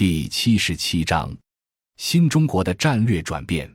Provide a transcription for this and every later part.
第七十七章：新中国的战略转变。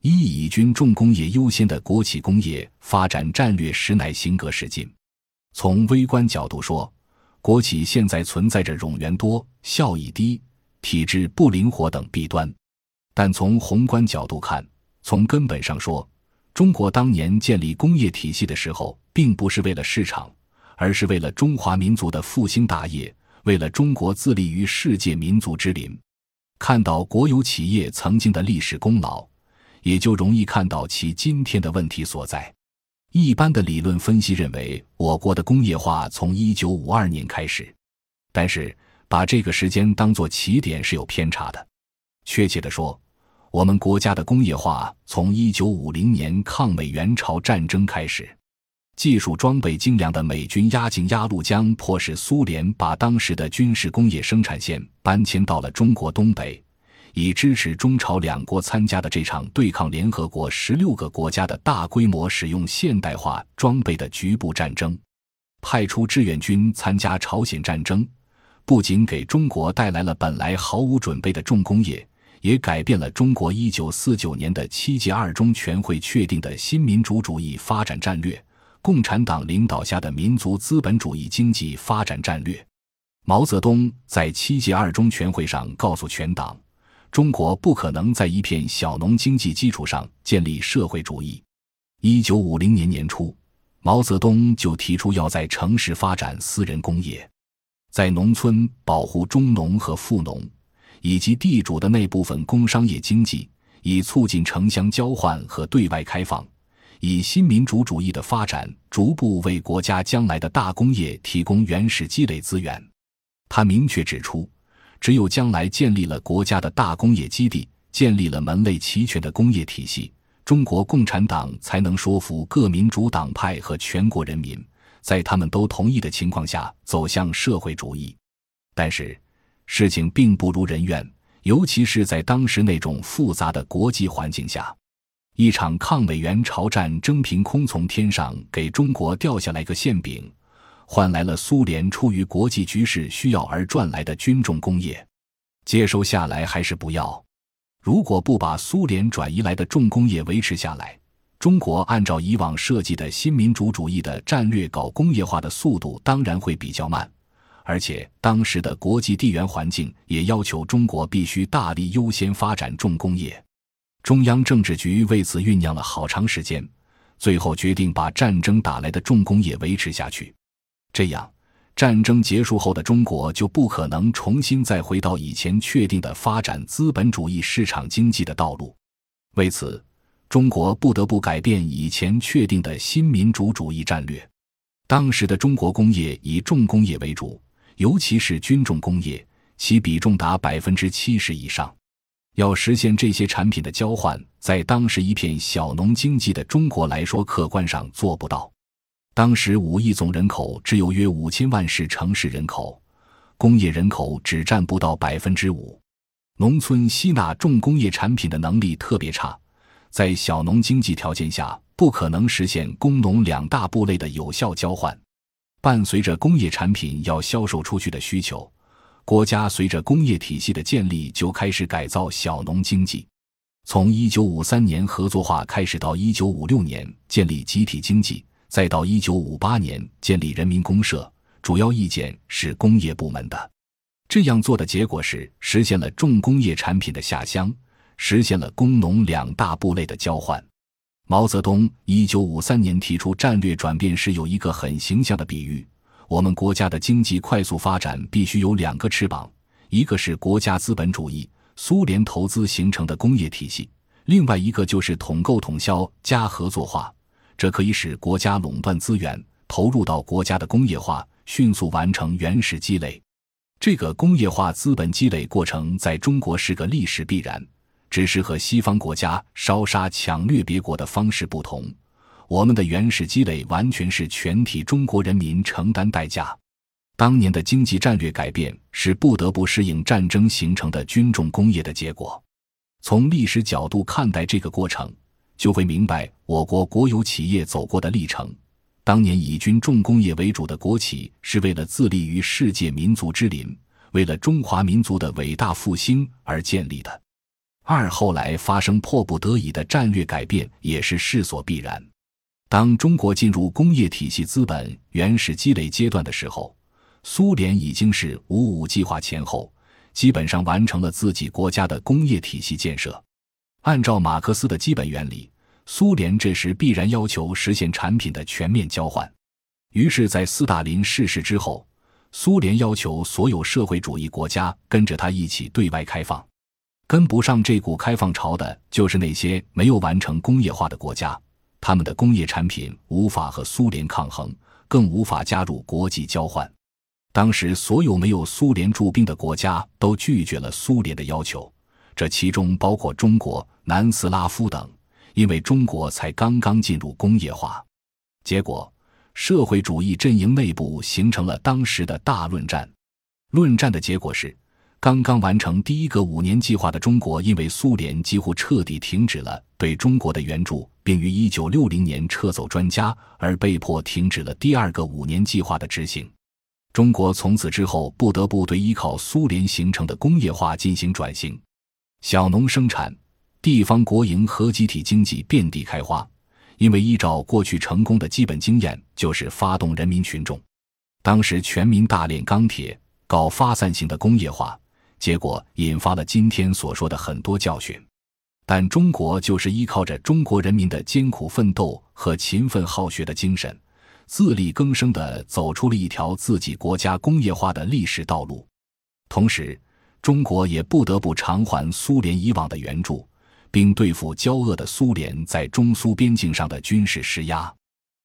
一以军重工业优先的国企工业发展战略实乃行格使进。从微观角度说，国企现在存在着冗员多、效益低、体制不灵活等弊端；但从宏观角度看，从根本上说，中国当年建立工业体系的时候，并不是为了市场，而是为了中华民族的复兴大业。为了中国自立于世界民族之林，看到国有企业曾经的历史功劳，也就容易看到其今天的问题所在。一般的理论分析认为，我国的工业化从一九五二年开始，但是把这个时间当作起点是有偏差的。确切的说，我们国家的工业化从一九五零年抗美援朝战争开始。技术装备精良的美军压境鸭绿江，迫使苏联把当时的军事工业生产线搬迁到了中国东北，以支持中朝两国参加的这场对抗联合国十六个国家的大规模使用现代化装备的局部战争。派出志愿军参加朝鲜战争，不仅给中国带来了本来毫无准备的重工业，也改变了中国一九四九年的七届二中全会确定的新民主主义发展战略。共产党领导下的民族资本主义经济发展战略。毛泽东在七届二中全会上告诉全党：“中国不可能在一片小农经济基础上建立社会主义。”一九五零年年初，毛泽东就提出要在城市发展私人工业，在农村保护中农和富农以及地主的那部分工商业经济，以促进城乡交换和对外开放。以新民主主义的发展，逐步为国家将来的大工业提供原始积累资源。他明确指出，只有将来建立了国家的大工业基地，建立了门类齐全的工业体系，中国共产党才能说服各民主党派和全国人民，在他们都同意的情况下走向社会主义。但是，事情并不如人愿，尤其是在当时那种复杂的国际环境下。一场抗美援朝战争凭空从天上给中国掉下来个馅饼，换来了苏联出于国际局势需要而赚来的军重工业，接收下来还是不要？如果不把苏联转移来的重工业维持下来，中国按照以往设计的新民主主义的战略搞工业化的速度当然会比较慢，而且当时的国际地缘环境也要求中国必须大力优先发展重工业。中央政治局为此酝酿了好长时间，最后决定把战争打来的重工业维持下去。这样，战争结束后的中国就不可能重新再回到以前确定的发展资本主义市场经济的道路。为此，中国不得不改变以前确定的新民主主义战略。当时的中国工业以重工业为主，尤其是军重工业，其比重达百分之七十以上。要实现这些产品的交换，在当时一片小农经济的中国来说，客观上做不到。当时五亿总人口只有约五千万是城市人口，工业人口只占不到百分之五，农村吸纳重工业产品的能力特别差，在小农经济条件下，不可能实现工农两大部类的有效交换。伴随着工业产品要销售出去的需求。国家随着工业体系的建立就开始改造小农经济，从一九五三年合作化开始，到一九五六年建立集体经济，再到一九五八年建立人民公社，主要意见是工业部门的。这样做的结果是实现了重工业产品的下乡，实现了工农两大部类的交换。毛泽东一九五三年提出战略转变时，有一个很形象的比喻。我们国家的经济快速发展必须有两个翅膀，一个是国家资本主义、苏联投资形成的工业体系，另外一个就是统购统销加合作化。这可以使国家垄断资源，投入到国家的工业化，迅速完成原始积累。这个工业化资本积累过程在中国是个历史必然，只是和西方国家烧杀抢掠别国的方式不同。我们的原始积累完全是全体中国人民承担代价。当年的经济战略改变是不得不适应战争形成的军重工业的结果。从历史角度看待这个过程，就会明白我国国有企业走过的历程。当年以军重工业为主的国企是为了自立于世界民族之林，为了中华民族的伟大复兴而建立的。二后来发生迫不得已的战略改变，也是势所必然。当中国进入工业体系资本原始积累阶段的时候，苏联已经是五五计划前后，基本上完成了自己国家的工业体系建设。按照马克思的基本原理，苏联这时必然要求实现产品的全面交换。于是，在斯大林逝世之后，苏联要求所有社会主义国家跟着他一起对外开放。跟不上这股开放潮的，就是那些没有完成工业化的国家，他们的工业产品无法和苏联抗衡，更无法加入国际交换。当时，所有没有苏联驻兵的国家都拒绝了苏联的要求，这其中包括中国、南斯拉夫等，因为中国才刚刚进入工业化。结果，社会主义阵营内部形成了当时的大论战。论战的结果是。刚刚完成第一个五年计划的中国，因为苏联几乎彻底停止了对中国的援助，并于一九六零年撤走专家，而被迫停止了第二个五年计划的执行。中国从此之后不得不对依靠苏联形成的工业化进行转型，小农生产、地方国营和集体经济遍地开花。因为依照过去成功的基本经验，就是发动人民群众，当时全民大炼钢铁，搞发散性的工业化。结果引发了今天所说的很多教训，但中国就是依靠着中国人民的艰苦奋斗和勤奋好学的精神，自力更生地走出了一条自己国家工业化的历史道路。同时，中国也不得不偿还苏联以往的援助，并对付骄恶的苏联在中苏边境上的军事施压。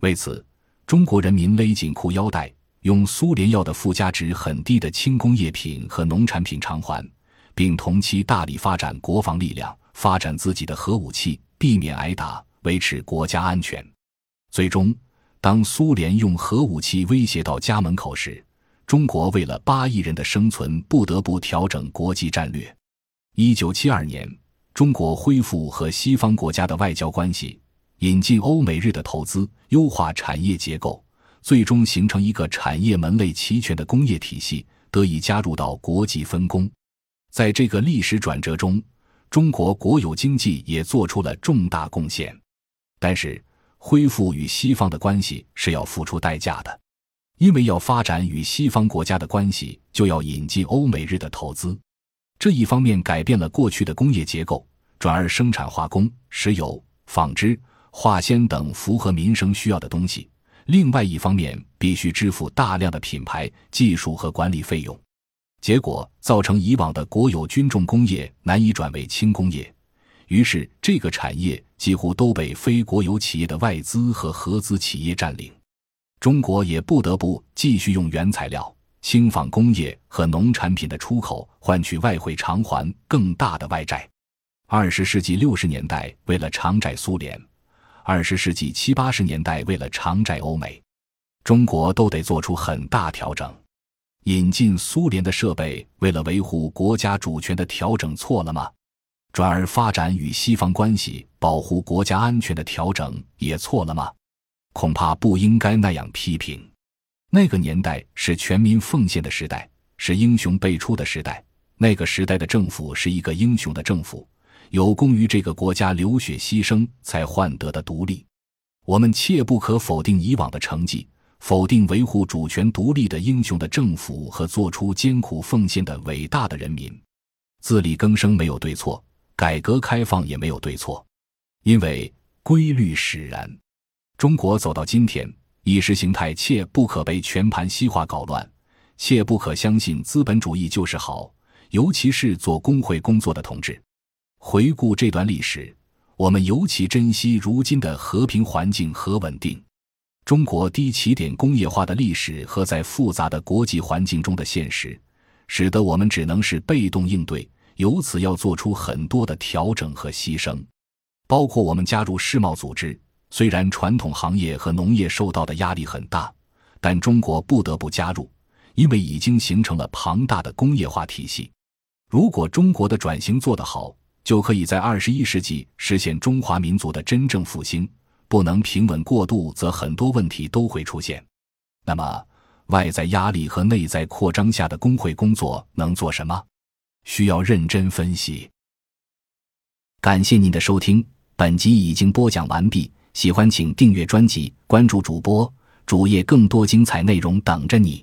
为此，中国人民勒紧裤腰带。用苏联要的附加值很低的轻工业品和农产品偿还，并同期大力发展国防力量，发展自己的核武器，避免挨打，维持国家安全。最终，当苏联用核武器威胁到家门口时，中国为了八亿人的生存，不得不调整国际战略。一九七二年，中国恢复和西方国家的外交关系，引进欧美日的投资，优化产业结构。最终形成一个产业门类齐全的工业体系，得以加入到国际分工。在这个历史转折中，中国国有经济也做出了重大贡献。但是，恢复与西方的关系是要付出代价的，因为要发展与西方国家的关系，就要引进欧美日的投资。这一方面改变了过去的工业结构，转而生产化工、石油、纺织、化纤等符合民生需要的东西。另外一方面，必须支付大量的品牌、技术和管理费用，结果造成以往的国有军重工业难以转为轻工业，于是这个产业几乎都被非国有企业的外资和合资企业占领。中国也不得不继续用原材料、轻纺工业和农产品的出口换取外汇偿还更大的外债。二十世纪六十年代，为了偿债苏联。二十世纪七八十年代，为了偿债欧美，中国都得做出很大调整。引进苏联的设备，为了维护国家主权的调整错了吗？转而发展与西方关系，保护国家安全的调整也错了吗？恐怕不应该那样批评。那个年代是全民奉献的时代，是英雄辈出的时代。那个时代的政府是一个英雄的政府。有功于这个国家流血牺牲才换得的独立，我们切不可否定以往的成绩，否定维护主权独立的英雄的政府和做出艰苦奉献的伟大的人民。自力更生没有对错，改革开放也没有对错，因为规律使然。中国走到今天，意识形态切不可被全盘西化搞乱，切不可相信资本主义就是好，尤其是做工会工作的同志。回顾这段历史，我们尤其珍惜如今的和平环境和稳定。中国低起点工业化的历史和在复杂的国际环境中的现实，使得我们只能是被动应对，由此要做出很多的调整和牺牲。包括我们加入世贸组织，虽然传统行业和农业受到的压力很大，但中国不得不加入，因为已经形成了庞大的工业化体系。如果中国的转型做得好，就可以在二十一世纪实现中华民族的真正复兴。不能平稳过渡，则很多问题都会出现。那么，外在压力和内在扩张下的工会工作能做什么？需要认真分析。感谢您的收听，本集已经播讲完毕。喜欢请订阅专辑，关注主播主页，更多精彩内容等着你。